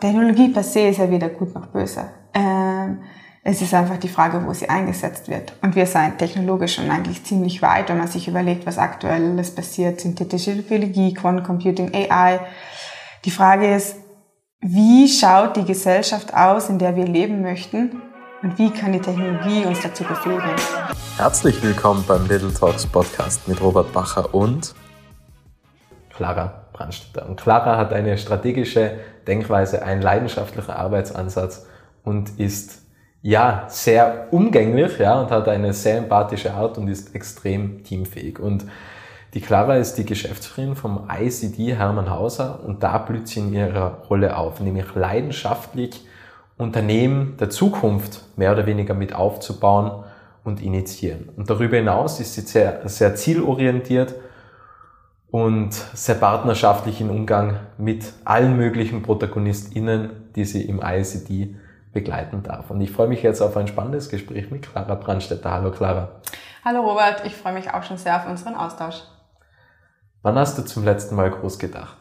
Technologie per se ist ja weder gut noch böse. Ähm, es ist einfach die Frage, wo sie eingesetzt wird. Und wir sind technologisch schon eigentlich ziemlich weit, wenn man sich überlegt, was aktuell alles passiert, synthetische Biologie, Quantum Computing, AI. Die Frage ist, wie schaut die Gesellschaft aus, in der wir leben möchten? Und wie kann die Technologie uns dazu befähigen? Herzlich willkommen beim Little Talks Podcast mit Robert Bacher und Clara Brandstätter. Und Clara hat eine strategische Denkweise, einen leidenschaftlichen Arbeitsansatz und ist ja sehr umgänglich ja, und hat eine sehr empathische Art und ist extrem teamfähig. Und die Clara ist die Geschäftsführerin vom ICD Hermann Hauser und da blüht sie in ihrer Rolle auf, nämlich leidenschaftlich Unternehmen der Zukunft mehr oder weniger mit aufzubauen und initiieren. Und darüber hinaus ist sie sehr, sehr zielorientiert und sehr partnerschaftlichen Umgang mit allen möglichen ProtagonistInnen, die sie im ICD begleiten darf. Und ich freue mich jetzt auf ein spannendes Gespräch mit Clara Brandstetter. Hallo Clara. Hallo Robert, ich freue mich auch schon sehr auf unseren Austausch. Wann hast du zum letzten Mal groß gedacht?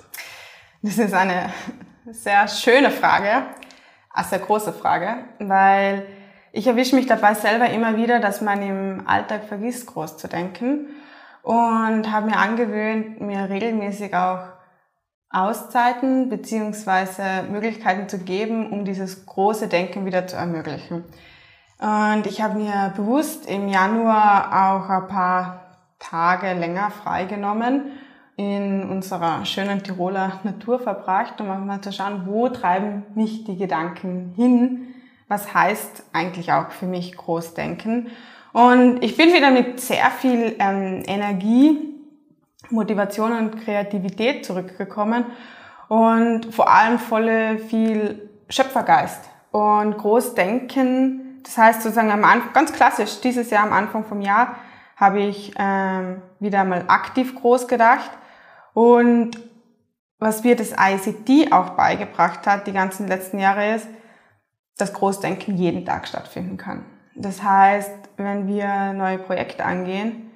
Das ist eine sehr schöne Frage, eine sehr große Frage, weil ich erwische mich dabei selber immer wieder, dass man im Alltag vergisst, groß zu denken und habe mir angewöhnt, mir regelmäßig auch Auszeiten beziehungsweise Möglichkeiten zu geben, um dieses große Denken wieder zu ermöglichen. Und ich habe mir bewusst im Januar auch ein paar Tage länger freigenommen in unserer schönen Tiroler Natur verbracht, um auch mal zu schauen, wo treiben mich die Gedanken hin? Was heißt eigentlich auch für mich Großdenken? Und ich bin wieder mit sehr viel ähm, Energie, Motivation und Kreativität zurückgekommen und vor allem volle viel Schöpfergeist und Großdenken. Das heißt sozusagen am Anfang, ganz klassisch, dieses Jahr am Anfang vom Jahr habe ich ähm, wieder mal aktiv groß gedacht und was mir das ICT auch beigebracht hat, die ganzen letzten Jahre ist, dass Großdenken jeden Tag stattfinden kann. Das heißt, wenn wir neue Projekte angehen,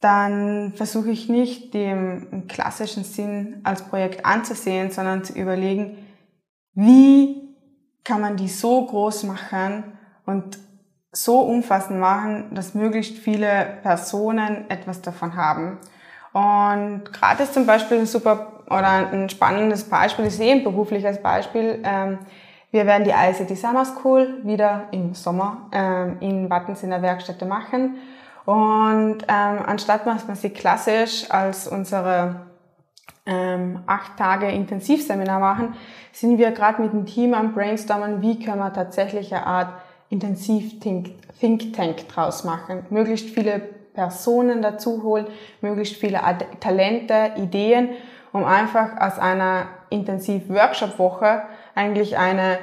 dann versuche ich nicht, dem klassischen Sinn als Projekt anzusehen, sondern zu überlegen, wie kann man die so groß machen und so umfassend machen, dass möglichst viele Personen etwas davon haben. Und gerade ist zum Beispiel ein super oder ein spannendes Beispiel, ich sehe ein berufliches Beispiel, ähm, wir werden die ICT Summer School wieder im Sommer ähm, in Wattens in der Werkstätte machen. Und ähm, anstatt dass man sie klassisch als unsere ähm, acht Tage Intensivseminar machen, sind wir gerade mit dem Team am Brainstormen, wie können wir tatsächlich eine Art Intensiv-Think Tank draus machen. Möglichst viele Personen dazu holen, möglichst viele Talente, Ideen, um einfach aus einer Intensiv-Workshop-Woche eigentlich eine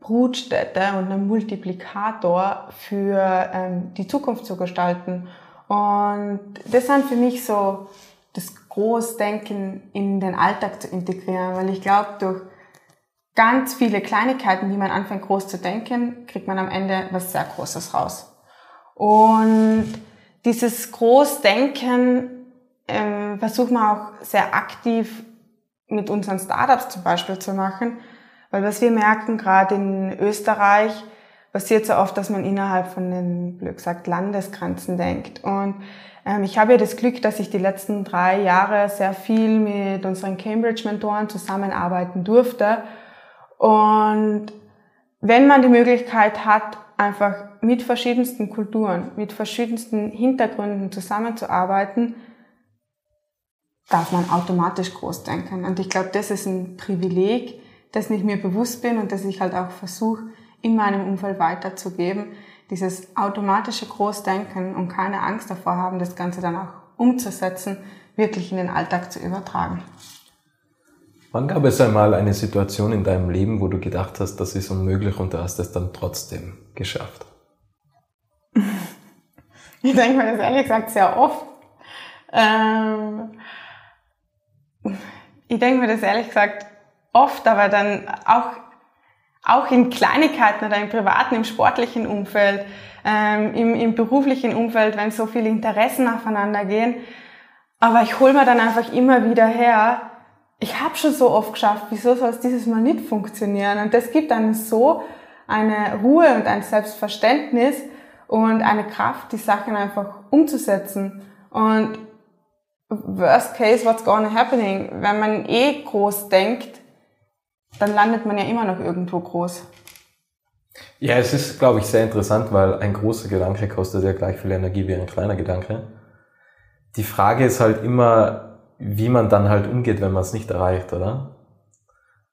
Brutstätte und ein Multiplikator für ähm, die Zukunft zu gestalten. Und das sind für mich so das Großdenken in den Alltag zu integrieren, weil ich glaube, durch ganz viele Kleinigkeiten, die man anfängt groß zu denken, kriegt man am Ende was sehr Großes raus. Und dieses Großdenken ähm, versuchen wir auch sehr aktiv mit unseren Startups zum Beispiel zu machen, weil was wir merken, gerade in Österreich, passiert so oft, dass man innerhalb von den, blöd gesagt, Landesgrenzen denkt. Und ähm, ich habe ja das Glück, dass ich die letzten drei Jahre sehr viel mit unseren Cambridge-Mentoren zusammenarbeiten durfte. Und wenn man die Möglichkeit hat, einfach mit verschiedensten Kulturen, mit verschiedensten Hintergründen zusammenzuarbeiten, darf man automatisch groß denken. Und ich glaube, das ist ein Privileg, das ich mir bewusst bin und das ich halt auch versuche, in meinem Umfeld weiterzugeben. Dieses automatische Großdenken und keine Angst davor haben, das Ganze dann auch umzusetzen, wirklich in den Alltag zu übertragen. Wann gab es einmal eine Situation in deinem Leben, wo du gedacht hast, das ist unmöglich und du hast es dann trotzdem geschafft? Ich denke mir das ehrlich gesagt sehr oft. Ähm, ich denke mir das ehrlich gesagt oft, aber dann auch, auch in Kleinigkeiten oder im privaten, im sportlichen Umfeld, ähm, im, im beruflichen Umfeld, wenn so viele Interessen aufeinander gehen. Aber ich hole mir dann einfach immer wieder her, ich habe schon so oft geschafft, wieso soll es dieses Mal nicht funktionieren? Und das gibt einem so eine Ruhe und ein Selbstverständnis und eine Kraft, die Sachen einfach umzusetzen. Und worst case, what's gonna happening? Wenn man eh groß denkt, dann landet man ja immer noch irgendwo groß. Ja, es ist, glaube ich, sehr interessant, weil ein großer Gedanke kostet ja gleich viel Energie wie ein kleiner Gedanke. Die Frage ist halt immer, wie man dann halt umgeht, wenn man es nicht erreicht, oder?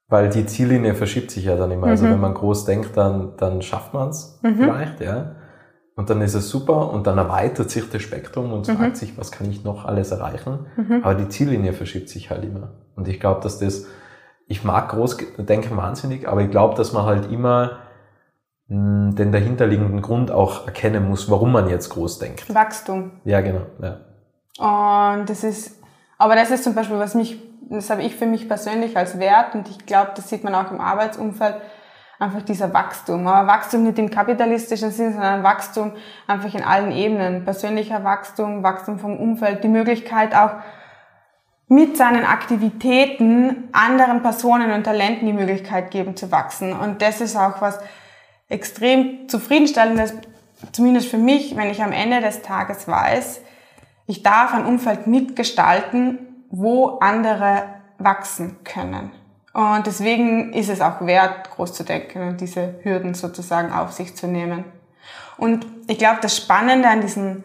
Weil die Ziellinie verschiebt sich ja dann immer. Also mhm. Also wenn man groß denkt, dann, dann schafft man es mhm. vielleicht, ja. Und dann ist es super und dann erweitert sich das Spektrum und mhm. fragt sich, was kann ich noch alles erreichen. Mhm. Aber die Ziellinie verschiebt sich halt immer. Und ich glaube, dass das, ich mag Großdenken wahnsinnig, aber ich glaube, dass man halt immer mh, hm, den dahinterliegenden Grund auch erkennen muss, warum man jetzt groß denkt. Wachstum. Ja, genau. Ja. Und das ist, aber das ist zum Beispiel, was mich, das habe ich für mich persönlich als Wert und ich glaube, das sieht man auch im Arbeitsumfeld, einfach dieser Wachstum. Aber Wachstum nicht im kapitalistischen Sinn, sondern Wachstum einfach in allen Ebenen. Persönlicher Wachstum, Wachstum vom Umfeld, die Möglichkeit auch mit seinen Aktivitäten anderen Personen und Talenten die Möglichkeit geben zu wachsen. Und das ist auch was extrem zufriedenstellendes, zumindest für mich, wenn ich am Ende des Tages weiß, ich darf ein Umfeld mitgestalten, wo andere wachsen können. Und deswegen ist es auch wert, groß zu denken und diese Hürden sozusagen auf sich zu nehmen. Und ich glaube, das Spannende an diesen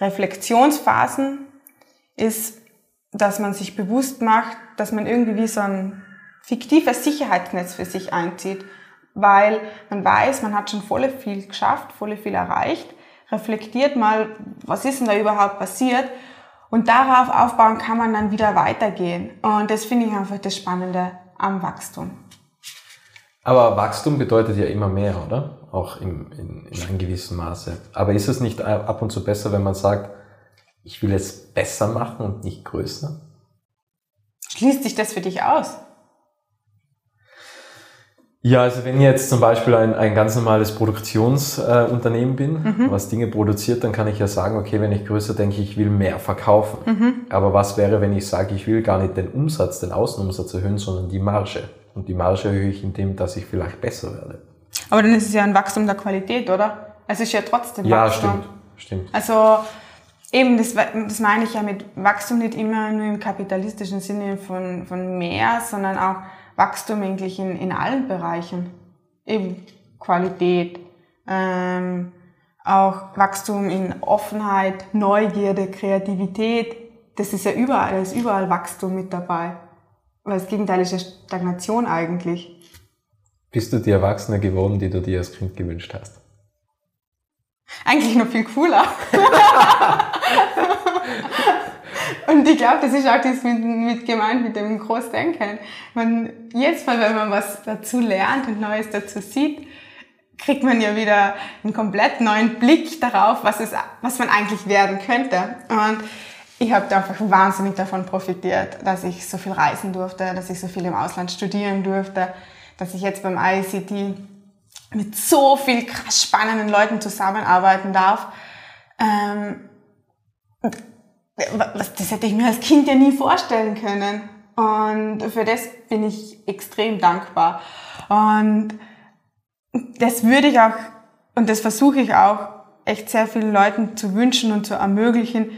Reflexionsphasen ist, dass man sich bewusst macht, dass man irgendwie wie so ein fiktives Sicherheitsnetz für sich einzieht, weil man weiß, man hat schon voll viel geschafft, voll viel erreicht, reflektiert mal, was ist denn da überhaupt passiert und darauf aufbauen kann man dann wieder weitergehen. Und das finde ich einfach das Spannende am Wachstum. Aber Wachstum bedeutet ja immer mehr, oder? Auch im, in, in einem gewissen Maße. Aber ist es nicht ab und zu besser, wenn man sagt, ich will es besser machen und nicht größer? Schließt sich das für dich aus? Ja, also wenn ich jetzt zum Beispiel ein, ein ganz normales Produktionsunternehmen äh, bin, mhm. was Dinge produziert, dann kann ich ja sagen, okay, wenn ich größer denke, ich will mehr verkaufen. Mhm. Aber was wäre, wenn ich sage, ich will gar nicht den Umsatz, den Außenumsatz erhöhen, sondern die Marge? Und die Marge erhöhe ich indem, dass ich vielleicht besser werde. Aber dann ist es ja ein Wachstum der Qualität, oder? Es ist ja trotzdem ja, Wachstum. Ja, stimmt, stimmt. Also eben, das, das meine ich ja mit Wachstum nicht immer nur im kapitalistischen Sinne von, von mehr, sondern auch Wachstum eigentlich in, in allen Bereichen. Eben Qualität, ähm, auch Wachstum in Offenheit, Neugierde, Kreativität. Das ist ja überall, da ist überall Wachstum mit dabei. Weil das Gegenteil ist ja Stagnation eigentlich. Bist du die Erwachsene geworden, die du dir als Kind gewünscht hast? Eigentlich noch viel cooler. Und ich glaube, das ist auch das mit, mit gemeint mit dem Großdenken. Man, jedes Mal, wenn man was dazu lernt und Neues dazu sieht, kriegt man ja wieder einen komplett neuen Blick darauf, was, es, was man eigentlich werden könnte. Und ich habe da einfach wahnsinnig davon profitiert, dass ich so viel reisen durfte, dass ich so viel im Ausland studieren durfte, dass ich jetzt beim ICT mit so viel krass spannenden Leuten zusammenarbeiten darf. Ähm, das hätte ich mir als Kind ja nie vorstellen können. Und für das bin ich extrem dankbar. Und das würde ich auch, und das versuche ich auch, echt sehr vielen Leuten zu wünschen und zu ermöglichen,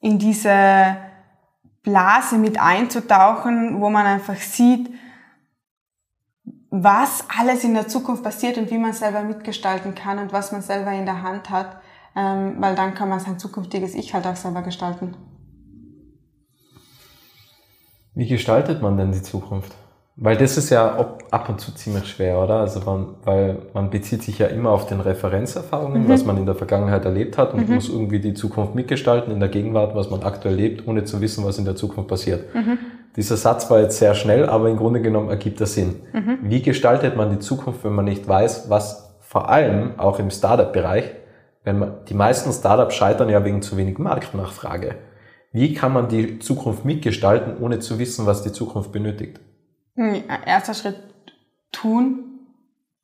in diese Blase mit einzutauchen, wo man einfach sieht, was alles in der Zukunft passiert und wie man selber mitgestalten kann und was man selber in der Hand hat ähm, weil dann kann man sein zukünftiges Ich halt auch selber gestalten. Wie gestaltet man denn die Zukunft? Weil das ist ja ab und zu ziemlich schwer, oder? Also man, weil man bezieht sich ja immer auf den Referenzerfahrungen, mhm. was man in der Vergangenheit erlebt hat und mhm. muss irgendwie die Zukunft mitgestalten in der Gegenwart, was man aktuell lebt, ohne zu wissen, was in der Zukunft passiert. Mhm. Dieser Satz war jetzt sehr schnell, aber im Grunde genommen ergibt er Sinn. Mhm. Wie gestaltet man die Zukunft, wenn man nicht weiß, was vor allem auch im Startup-Bereich wenn man, die meisten Startups scheitern ja wegen zu wenig Marktnachfrage. Wie kann man die Zukunft mitgestalten, ohne zu wissen, was die Zukunft benötigt? Hm, erster Schritt tun,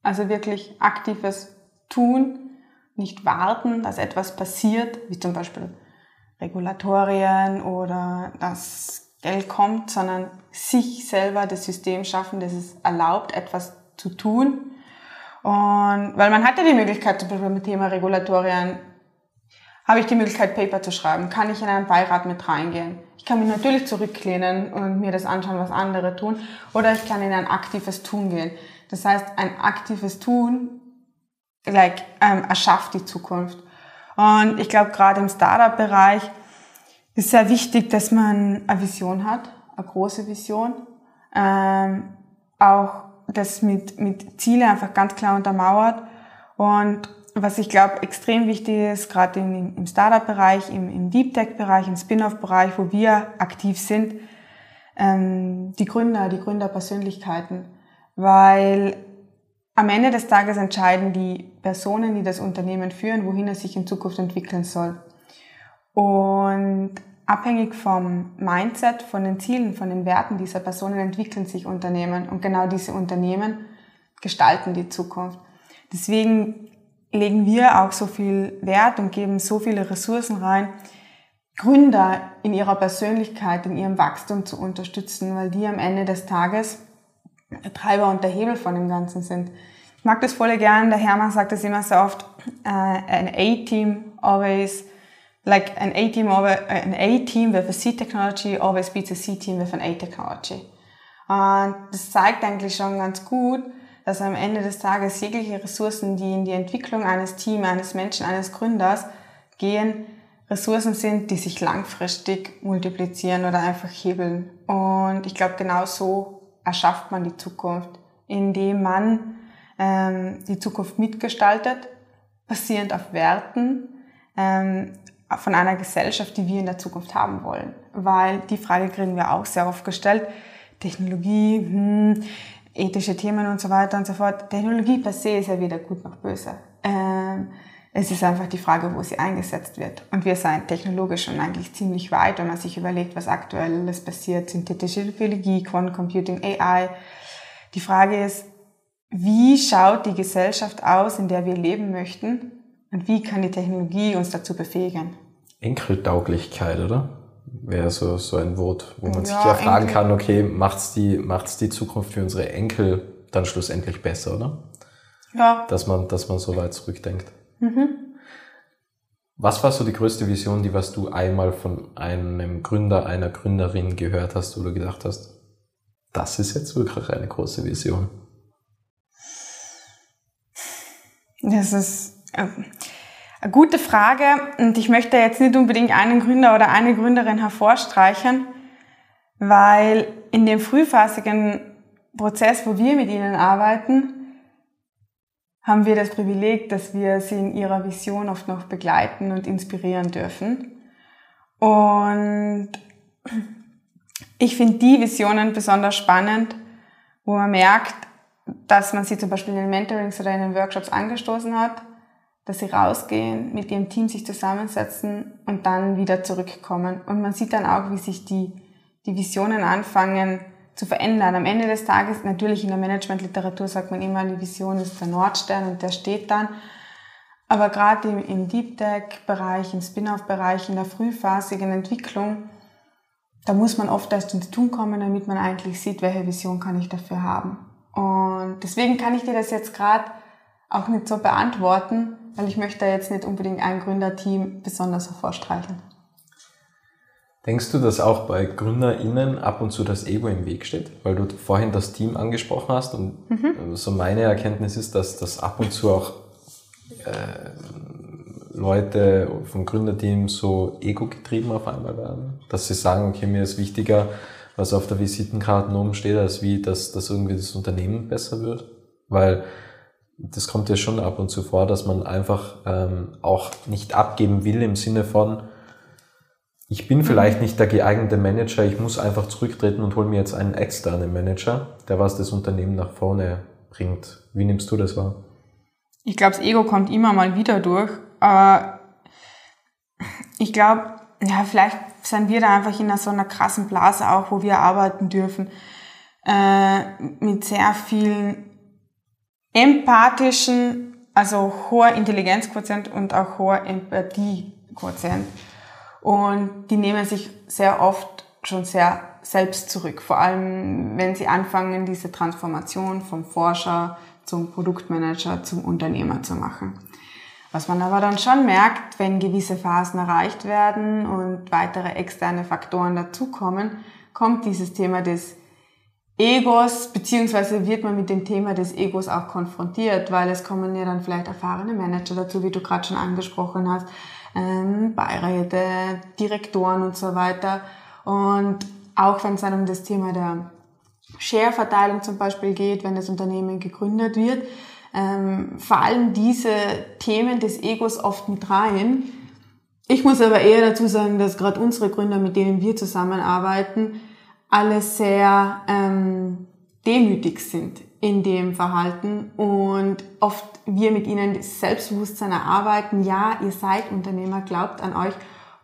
also wirklich aktives Tun, nicht warten, dass etwas passiert, wie zum Beispiel Regulatorien oder dass Geld kommt, sondern sich selber das System schaffen, das es erlaubt, etwas zu tun. Und weil man hat ja die Möglichkeit, zum Beispiel mit Thema Regulatorien, habe ich die Möglichkeit, Paper zu schreiben, kann ich in einen Beirat mit reingehen. Ich kann mich natürlich zurücklehnen und mir das anschauen, was andere tun, oder ich kann in ein aktives Tun gehen. Das heißt, ein aktives Tun like, ähm, erschafft die Zukunft. Und ich glaube, gerade im Startup-Bereich ist sehr wichtig, dass man eine Vision hat, eine große Vision. Ähm, auch das mit, mit Ziele einfach ganz klar untermauert. Und was ich glaube extrem wichtig ist, gerade im, im Startup-Bereich, im, im Deep Tech-Bereich, im Spin-off-Bereich, wo wir aktiv sind, ähm, die Gründer, die Gründerpersönlichkeiten. Weil am Ende des Tages entscheiden die Personen, die das Unternehmen führen, wohin es sich in Zukunft entwickeln soll. Und abhängig vom Mindset, von den Zielen, von den Werten dieser Personen entwickeln sich Unternehmen. Und genau diese Unternehmen gestalten die Zukunft. Deswegen legen wir auch so viel Wert und geben so viele Ressourcen rein, Gründer in ihrer Persönlichkeit, in ihrem Wachstum zu unterstützen, weil die am Ende des Tages der Treiber und der Hebel von dem Ganzen sind. Ich mag das voll gern, der Hermann sagt das immer so oft, uh, an A-Team always, like an A-Team an A-Team with a C-Technology always beats a C-Team with an A-Technology. Und das zeigt eigentlich schon ganz gut, dass am Ende des Tages jegliche Ressourcen, die in die Entwicklung eines Teams, eines Menschen, eines Gründers gehen, Ressourcen sind, die sich langfristig multiplizieren oder einfach hebeln. Und ich glaube, genau so erschafft man die Zukunft, indem man ähm, die Zukunft mitgestaltet, basierend auf Werten ähm, von einer Gesellschaft, die wir in der Zukunft haben wollen. Weil die Frage kriegen wir auch sehr oft gestellt. Technologie, hm, ethische Themen und so weiter und so fort. Technologie per se ist ja weder gut noch böse. Ähm, es ist einfach die Frage, wo sie eingesetzt wird. Und wir sind technologisch schon eigentlich ziemlich weit, wenn man sich überlegt, was aktuell alles passiert, synthetische Biologie, Quantum Computing, AI. Die Frage ist, wie schaut die Gesellschaft aus, in der wir leben möchten? Und wie kann die Technologie uns dazu befähigen? Enkeltauglichkeit, oder? Wäre so, so ein Wort, wo man ja, sich ja fragen Enkel. kann, okay, macht's die, macht's die Zukunft für unsere Enkel dann schlussendlich besser, oder? Ja. Dass man, dass man so weit zurückdenkt. Mhm. Was war so die größte Vision, die was du einmal von einem Gründer, einer Gründerin gehört hast, wo du gedacht hast, das ist jetzt wirklich eine große Vision? Das ist äh, gute Frage und ich möchte jetzt nicht unbedingt einen Gründer oder eine Gründerin hervorstreichen, weil in dem frühphasigen Prozess, wo wir mit ihnen arbeiten, haben wir das Privileg, dass wir sie in ihrer Vision oft noch begleiten und inspirieren dürfen. Und ich finde die Visionen besonders spannend, wo man merkt, dass man sie zum Beispiel in den Mentorings oder in den Workshops angestoßen hat, dass sie rausgehen, mit ihrem Team sich zusammensetzen und dann wieder zurückkommen. Und man sieht dann auch, wie sich die, die Visionen anfangen zu verändern. Am Ende des Tages, natürlich in der Managementliteratur sagt man immer, die Vision ist der Nordstern und der steht dann. Aber gerade im, im Deep Tech-Bereich, im Spin-off-Bereich, in der frühphasigen Entwicklung, da muss man oft erst ins Tun kommen, damit man eigentlich sieht, welche Vision kann ich dafür haben. Und deswegen kann ich dir das jetzt gerade auch nicht so beantworten, weil ich möchte jetzt nicht unbedingt ein Gründerteam besonders hervorstreichen. Denkst du, dass auch bei GründerInnen ab und zu das Ego im Weg steht? Weil du vorhin das Team angesprochen hast und mhm. so meine Erkenntnis ist, dass das ab und zu auch äh, Leute vom Gründerteam so ego-getrieben auf einmal werden. Dass sie sagen, okay, mir ist wichtiger, was auf der Visitenkarte oben steht, als wie, dass, dass irgendwie das Unternehmen besser wird. Weil das kommt ja schon ab und zu vor, dass man einfach ähm, auch nicht abgeben will im Sinne von, ich bin vielleicht nicht der geeignete Manager, ich muss einfach zurücktreten und hole mir jetzt einen externen Manager, der was das Unternehmen nach vorne bringt. Wie nimmst du das wahr? Ich glaube, das Ego kommt immer mal wieder durch, aber ich glaube, ja, vielleicht sind wir da einfach in so einer krassen Blase auch, wo wir arbeiten dürfen, äh, mit sehr vielen empathischen, also hoher Intelligenzquotient und auch hoher Empathiequotient. Und die nehmen sich sehr oft schon sehr selbst zurück. Vor allem, wenn sie anfangen, diese Transformation vom Forscher zum Produktmanager, zum Unternehmer zu machen. Was man aber dann schon merkt, wenn gewisse Phasen erreicht werden und weitere externe Faktoren dazukommen, kommt dieses Thema des Egos, beziehungsweise wird man mit dem Thema des Egos auch konfrontiert, weil es kommen ja dann vielleicht erfahrene Manager dazu, wie du gerade schon angesprochen hast, ähm, Beiräte, Direktoren und so weiter. Und auch wenn es dann um das Thema der Share-Verteilung zum Beispiel geht, wenn das Unternehmen gegründet wird, ähm, fallen diese Themen des Egos oft mit rein. Ich muss aber eher dazu sagen, dass gerade unsere Gründer, mit denen wir zusammenarbeiten, alle sehr ähm, demütig sind in dem Verhalten und oft wir mit ihnen das Selbstbewusstsein erarbeiten. Ja, ihr seid Unternehmer, glaubt an euch,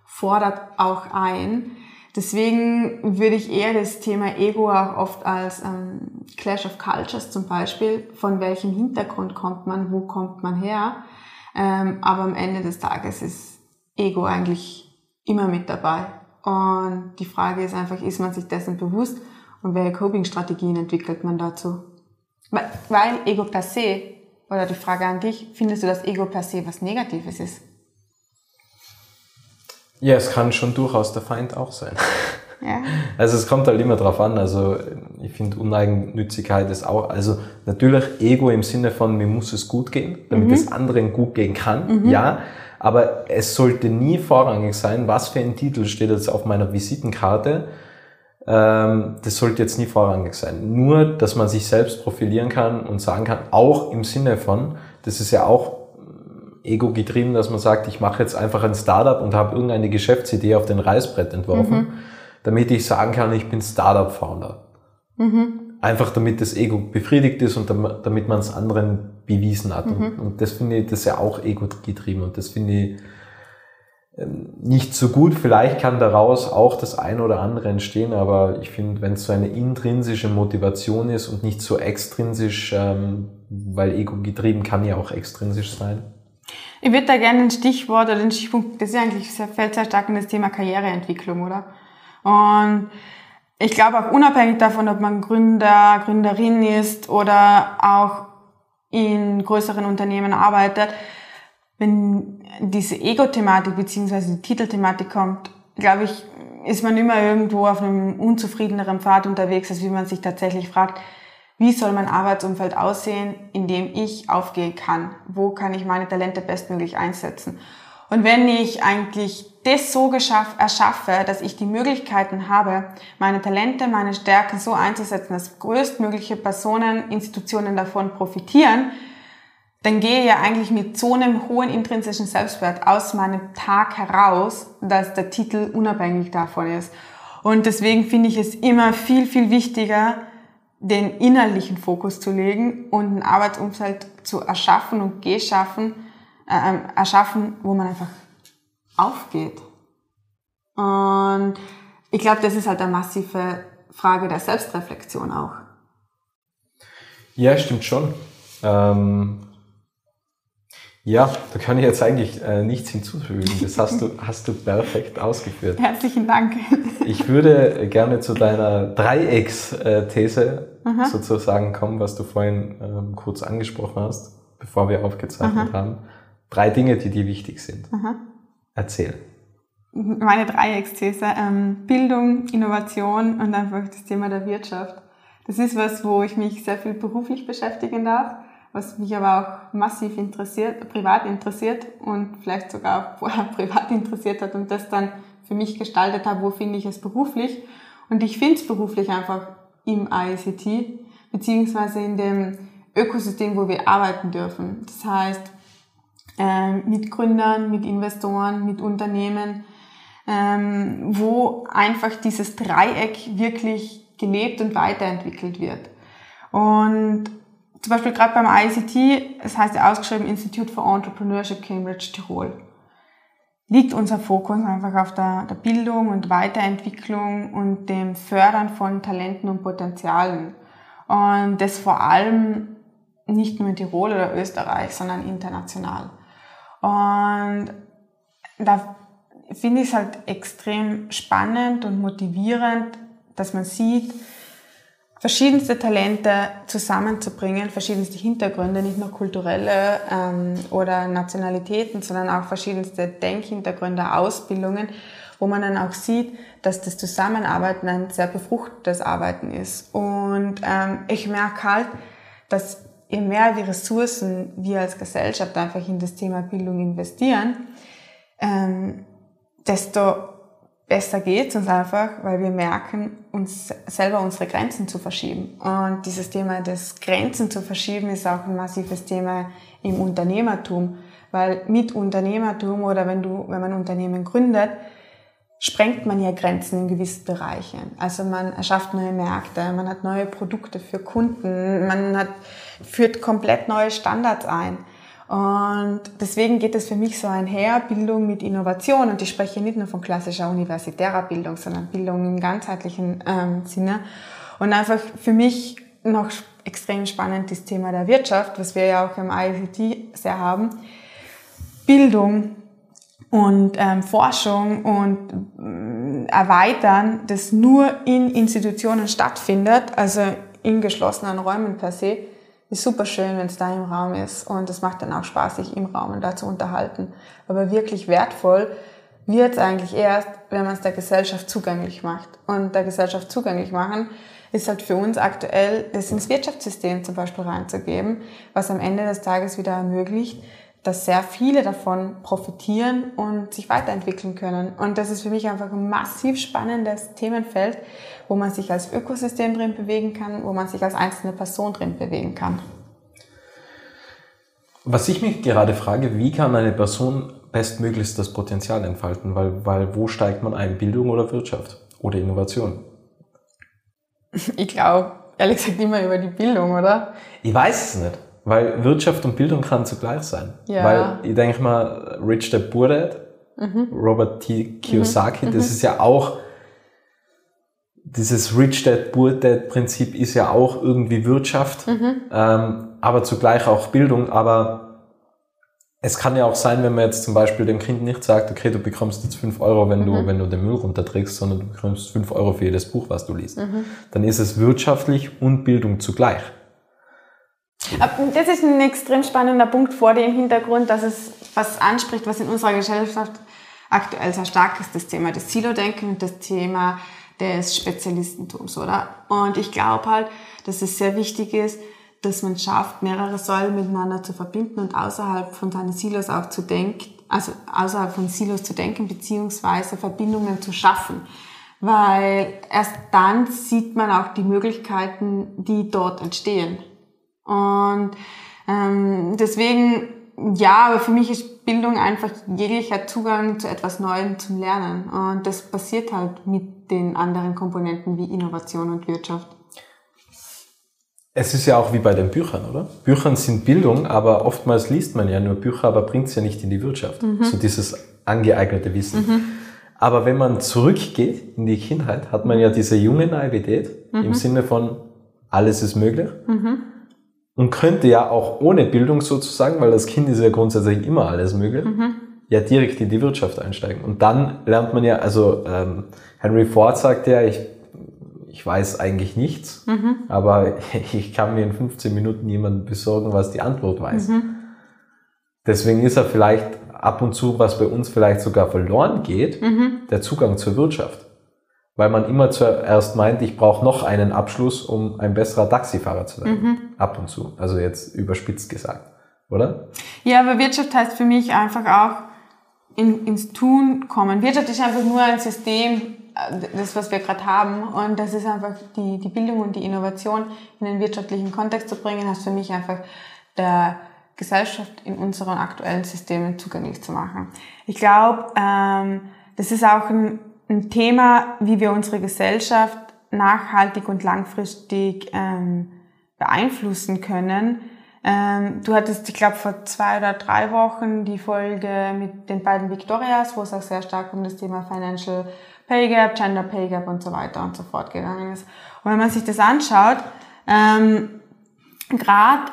fordert auch ein. Deswegen würde ich eher das Thema Ego auch oft als ähm, Clash of Cultures zum Beispiel, von welchem Hintergrund kommt man, wo kommt man her. Ähm, aber am Ende des Tages ist Ego eigentlich immer mit dabei. Und die Frage ist einfach, ist man sich dessen bewusst und welche Coping-Strategien entwickelt man dazu? Weil, weil Ego per se, oder die Frage an dich, findest du, dass Ego per se was Negatives ist? Ja, es kann schon durchaus der Feind auch sein. Ja. Also es kommt halt immer drauf an. Also ich finde Uneigennützigkeit ist auch, also natürlich Ego im Sinne von mir muss es gut gehen, damit mhm. es anderen gut gehen kann, mhm. ja. Aber es sollte nie vorrangig sein, was für ein Titel steht jetzt auf meiner Visitenkarte. Ähm, das sollte jetzt nie vorrangig sein. Nur, dass man sich selbst profilieren kann und sagen kann, auch im Sinne von, das ist ja auch ego getrieben, dass man sagt, ich mache jetzt einfach ein Startup und habe irgendeine Geschäftsidee auf den Reißbrett entworfen, mhm. damit ich sagen kann, ich bin Startup-Founder. Mhm. Einfach damit das Ego befriedigt ist und damit man es anderen bewiesen hat. Mhm. Und, und, das finde ich, das ist ja auch ego-getrieben und das finde ich ähm, nicht so gut. Vielleicht kann daraus auch das eine oder andere entstehen, aber ich finde, wenn es so eine intrinsische Motivation ist und nicht so extrinsisch, ähm, weil ego getrieben kann ja auch extrinsisch sein, ich würde da gerne ein Stichwort oder den Stichpunkt, das ist eigentlich sehr, fällt sehr stark in das Thema Karriereentwicklung, oder? Und ich glaube auch unabhängig davon, ob man Gründer, Gründerin ist oder auch in größeren Unternehmen arbeitet, wenn diese Ego-Thematik beziehungsweise die Titelthematik kommt, glaube ich, ist man immer irgendwo auf einem unzufriedeneren Pfad unterwegs, als wie man sich tatsächlich fragt, wie soll mein Arbeitsumfeld aussehen, in dem ich aufgehen kann? Wo kann ich meine Talente bestmöglich einsetzen? Und wenn ich eigentlich das so geschaff, erschaffe, dass ich die Möglichkeiten habe, meine Talente, meine Stärken so einzusetzen, dass größtmögliche Personen, Institutionen davon profitieren, dann gehe ich ja eigentlich mit so einem hohen intrinsischen Selbstwert aus meinem Tag heraus, dass der Titel unabhängig davon ist. Und deswegen finde ich es immer viel, viel wichtiger, den innerlichen Fokus zu legen und ein Arbeitsumfeld zu erschaffen und geschaffen, äh, ähm, erschaffen, wo man einfach aufgeht. Und ich glaube, das ist halt eine massive Frage der Selbstreflexion auch. Ja, stimmt schon. Ähm, ja, da kann ich jetzt eigentlich äh, nichts hinzufügen. Das hast du, hast du perfekt ausgeführt. Herzlichen Dank. Ich würde gerne zu deiner Dreiecksthese Aha. sozusagen kommen, was du vorhin ähm, kurz angesprochen hast, bevor wir aufgezeichnet Aha. haben. Drei Dinge, die dir wichtig sind. Aha. Erzähl. Meine Dreiecksthese, ähm, Bildung, Innovation und einfach das Thema der Wirtschaft. Das ist was, wo ich mich sehr viel beruflich beschäftigen darf was mich aber auch massiv interessiert, privat interessiert und vielleicht sogar auch vorher privat interessiert hat und das dann für mich gestaltet habe, wo finde ich es beruflich. Und ich finde es beruflich einfach im ICT, beziehungsweise in dem Ökosystem, wo wir arbeiten dürfen. Das heißt, mit Gründern, mit Investoren, mit Unternehmen, ähm, wo einfach dieses Dreieck wirklich gelebt und weiterentwickelt wird. Und zum Beispiel gerade beim ICT, es heißt ja ausgeschrieben Institute for Entrepreneurship Cambridge Tirol, liegt unser Fokus einfach auf der, der Bildung und Weiterentwicklung und dem Fördern von Talenten und Potenzialen. Und das vor allem nicht nur in Tirol oder Österreich, sondern international. Und da finde ich es halt extrem spannend und motivierend dass man sieht, verschiedenste Talente zusammenzubringen, verschiedenste Hintergründe, nicht nur kulturelle ähm, oder Nationalitäten, sondern auch verschiedenste Denkhintergründe, Ausbildungen, wo man dann auch sieht, dass das Zusammenarbeiten ein sehr befruchtetes Arbeiten ist. Und ähm, ich merke halt, dass je mehr wir Ressourcen wir als Gesellschaft einfach in das Thema Bildung investieren, ähm, desto besser geht es uns einfach, weil wir merken, uns selber unsere Grenzen zu verschieben. Und dieses Thema des Grenzen zu verschieben ist auch ein massives Thema im Unternehmertum, weil mit Unternehmertum oder wenn du, wenn man Unternehmen gründet, sprengt man ja Grenzen in gewissen Bereichen. Also man erschafft neue Märkte, man hat neue Produkte für Kunden, man hat, führt komplett neue Standards ein. Und deswegen geht es für mich so einher, Bildung mit Innovation. Und ich spreche nicht nur von klassischer universitärer Bildung, sondern Bildung im ganzheitlichen ähm, Sinne. Und einfach für mich noch extrem spannend das Thema der Wirtschaft, was wir ja auch im ICT sehr haben. Bildung und ähm, Forschung und äh, Erweitern, das nur in Institutionen stattfindet, also in geschlossenen Räumen per se, ist super schön, wenn es da im Raum ist und es macht dann auch Spaß, sich im Raum und da zu unterhalten. Aber wirklich wertvoll wird es eigentlich erst, wenn man es der Gesellschaft zugänglich macht. Und der Gesellschaft zugänglich machen ist halt für uns aktuell, das ins Wirtschaftssystem zum Beispiel reinzugeben, was am Ende des Tages wieder ermöglicht, dass sehr viele davon profitieren und sich weiterentwickeln können. Und das ist für mich einfach ein massiv spannendes Themenfeld, wo man sich als Ökosystem drin bewegen kann, wo man sich als einzelne Person drin bewegen kann. Was ich mich gerade frage, wie kann eine Person bestmöglichst das Potenzial entfalten? Weil, weil wo steigt man ein? Bildung oder Wirtschaft oder Innovation? Ich glaube, ehrlich gesagt, immer über die Bildung, oder? Ich weiß es nicht. Weil Wirtschaft und Bildung kann zugleich sein. Ja. Weil ich denke mal, Rich Dad Poor Dad, mhm. Robert T. Kiyosaki, mhm. das ist ja auch, dieses Rich Dad Poor Dad Prinzip ist ja auch irgendwie Wirtschaft, mhm. ähm, aber zugleich auch Bildung. Aber es kann ja auch sein, wenn man jetzt zum Beispiel dem Kind nicht sagt, okay, du bekommst jetzt fünf Euro, wenn du, mhm. wenn du den Müll runterträgst, sondern du bekommst fünf Euro für jedes Buch, was du liest. Mhm. Dann ist es wirtschaftlich und Bildung zugleich. Das ist ein extrem spannender Punkt vor dem Hintergrund, dass es was anspricht, was in unserer Gesellschaft aktuell sehr stark ist, das Thema des Silo-Denken und das Thema des Spezialistentums, oder? Und ich glaube halt, dass es sehr wichtig ist, dass man schafft, mehrere Säulen miteinander zu verbinden und außerhalb von seinen Silos auch zu denken, also außerhalb von Silos zu denken, beziehungsweise Verbindungen zu schaffen. Weil erst dann sieht man auch die Möglichkeiten, die dort entstehen. Und ähm, deswegen, ja, aber für mich ist Bildung einfach jeglicher Zugang zu etwas Neuem zum Lernen. Und das passiert halt mit den anderen Komponenten wie Innovation und Wirtschaft. Es ist ja auch wie bei den Büchern, oder? Büchern sind Bildung, aber oftmals liest man ja nur Bücher, aber bringt es ja nicht in die Wirtschaft. Mhm. So dieses angeeignete Wissen. Mhm. Aber wenn man zurückgeht in die Kindheit, hat man ja diese junge Naivität mhm. im Sinne von alles ist möglich. Mhm und könnte ja auch ohne Bildung sozusagen, weil das Kind ist ja grundsätzlich immer alles möglich, mhm. ja direkt in die Wirtschaft einsteigen. Und dann lernt man ja, also ähm, Henry Ford sagt ja, ich, ich weiß eigentlich nichts, mhm. aber ich kann mir in 15 Minuten jemanden besorgen, was die Antwort weiß. Mhm. Deswegen ist er vielleicht ab und zu, was bei uns vielleicht sogar verloren geht, mhm. der Zugang zur Wirtschaft weil man immer zuerst meint, ich brauche noch einen Abschluss, um ein besserer Taxifahrer zu sein. Mhm. Ab und zu. Also jetzt überspitzt gesagt, oder? Ja, aber Wirtschaft heißt für mich einfach auch in, ins Tun kommen. Wirtschaft ist einfach nur ein System, äh, das, was wir gerade haben. Und das ist einfach die, die Bildung und die Innovation in den wirtschaftlichen Kontext zu bringen, heißt für mich einfach der Gesellschaft in unseren aktuellen Systemen zugänglich zu machen. Ich glaube, ähm, das ist auch ein ein Thema, wie wir unsere Gesellschaft nachhaltig und langfristig ähm, beeinflussen können. Ähm, du hattest, ich glaube, vor zwei oder drei Wochen die Folge mit den beiden Victorias, wo es auch sehr stark um das Thema Financial Pay Gap, Gender Pay Gap und so weiter und so fort gegangen ist. Und wenn man sich das anschaut, ähm, gerade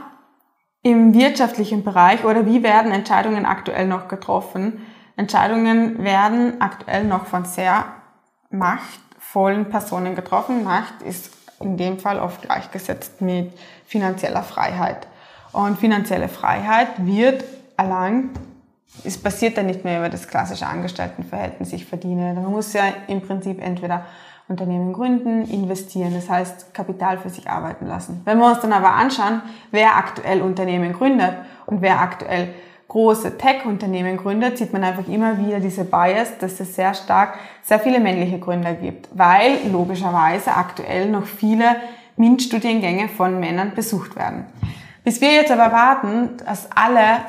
im wirtschaftlichen Bereich oder wie werden Entscheidungen aktuell noch getroffen, Entscheidungen werden aktuell noch von sehr Macht, vollen Personen getroffen. Macht ist in dem Fall oft gleichgesetzt mit finanzieller Freiheit. Und finanzielle Freiheit wird erlangt, es passiert dann nicht mehr über das klassische Angestelltenverhältnis, ich verdiene. Man muss ja im Prinzip entweder Unternehmen gründen, investieren, das heißt Kapital für sich arbeiten lassen. Wenn wir uns dann aber anschauen, wer aktuell Unternehmen gründet und wer aktuell große Tech-Unternehmen gründet, sieht man einfach immer wieder diese Bias, dass es sehr stark sehr viele männliche Gründer gibt, weil logischerweise aktuell noch viele MINT-Studiengänge von Männern besucht werden. Bis wir jetzt aber warten, dass alle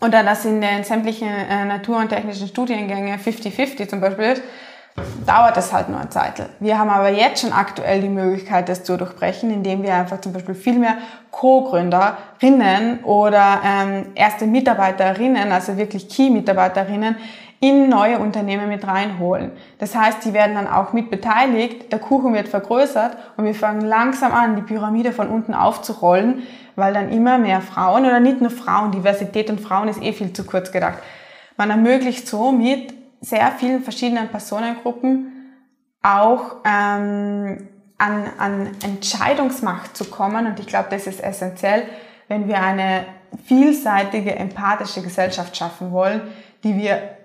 oder dass in den sämtlichen äh, Natur- und technischen Studiengänge 50-50 zum Beispiel ist, dauert das halt nur eine Zeit. Wir haben aber jetzt schon aktuell die Möglichkeit, das zu durchbrechen, indem wir einfach zum Beispiel viel mehr Co-Gründerinnen oder ähm, erste Mitarbeiterinnen, also wirklich Key-Mitarbeiterinnen, in neue Unternehmen mit reinholen. Das heißt, die werden dann auch mit beteiligt, der Kuchen wird vergrößert und wir fangen langsam an, die Pyramide von unten aufzurollen, weil dann immer mehr Frauen oder nicht nur Frauen, Diversität und Frauen ist eh viel zu kurz gedacht. Man ermöglicht somit sehr vielen verschiedenen Personengruppen auch ähm, an, an Entscheidungsmacht zu kommen. Und ich glaube, das ist essentiell, wenn wir eine vielseitige, empathische Gesellschaft schaffen wollen, die wir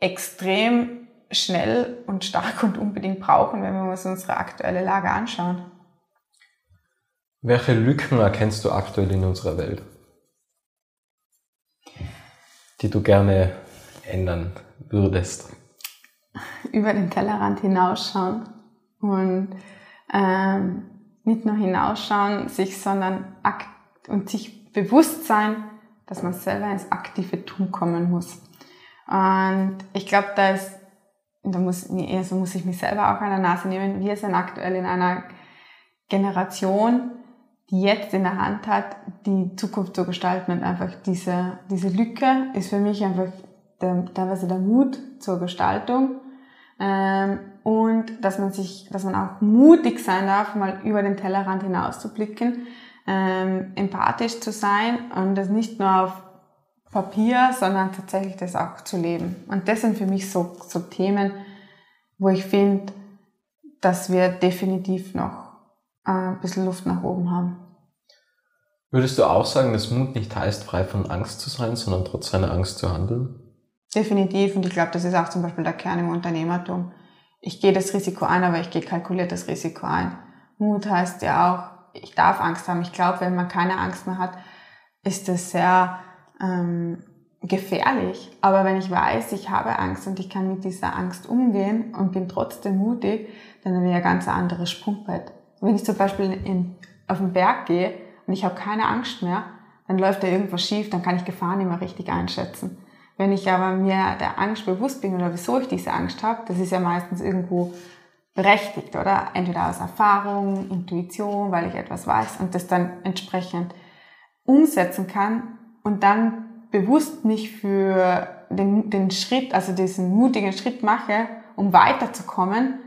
extrem schnell und stark und unbedingt brauchen, wenn wir uns unsere aktuelle Lage anschauen. Welche Lücken erkennst du aktuell in unserer Welt, die du gerne ändern würdest? Über den Tellerrand hinausschauen und ähm, nicht nur hinausschauen, sich, sondern und sich bewusst sein, dass man selber ins aktive Tun kommen muss. Und ich glaube, da ist, da muss, also muss ich mich selber auch an der Nase nehmen. Wir sind aktuell in einer Generation, die jetzt in der Hand hat, die Zukunft zu gestalten und einfach diese, diese Lücke ist für mich einfach der, teilweise der Mut zur Gestaltung ähm, und dass man sich, dass man auch mutig sein darf, mal über den Tellerrand hinaus zu blicken, ähm, empathisch zu sein und das nicht nur auf Papier, sondern tatsächlich das auch zu leben. Und das sind für mich so, so Themen, wo ich finde, dass wir definitiv noch äh, ein bisschen Luft nach oben haben. Würdest du auch sagen, dass Mut nicht heißt, frei von Angst zu sein, sondern trotz seiner Angst zu handeln? Definitiv. Und ich glaube, das ist auch zum Beispiel der Kern im Unternehmertum. Ich gehe das Risiko ein, aber ich gehe kalkuliert das Risiko ein. Mut heißt ja auch, ich darf Angst haben. Ich glaube, wenn man keine Angst mehr hat, ist das sehr ähm, gefährlich. Aber wenn ich weiß, ich habe Angst und ich kann mit dieser Angst umgehen und bin trotzdem mutig, dann habe ich ein ganz anderes Sprungbrett. Wenn ich zum Beispiel in, auf den Berg gehe und ich habe keine Angst mehr, dann läuft da irgendwas schief, dann kann ich Gefahren mehr richtig einschätzen. Wenn ich aber mir der Angst bewusst bin oder wieso ich diese Angst habe, das ist ja meistens irgendwo berechtigt, oder? Entweder aus Erfahrung, Intuition, weil ich etwas weiß und das dann entsprechend umsetzen kann, und dann bewusst mich für den, den Schritt, also diesen mutigen Schritt mache, um weiterzukommen,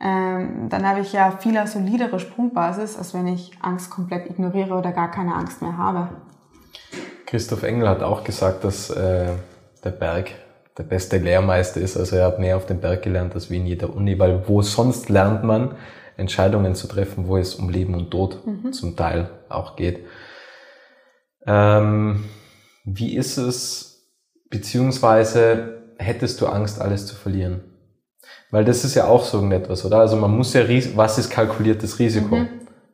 ähm, dann habe ich ja viel solidere Sprungbasis, als wenn ich Angst komplett ignoriere oder gar keine Angst mehr habe. Christoph Engel hat auch gesagt, dass äh, der Berg der beste Lehrmeister ist. Also er hat mehr auf dem Berg gelernt als wie in jeder Uni, weil wo sonst lernt man Entscheidungen zu treffen, wo es um Leben und Tod mhm. zum Teil auch geht. Ähm, wie ist es, beziehungsweise hättest du Angst, alles zu verlieren? Weil das ist ja auch so etwas, oder? Also man muss ja, was ist kalkuliertes Risiko? Mhm.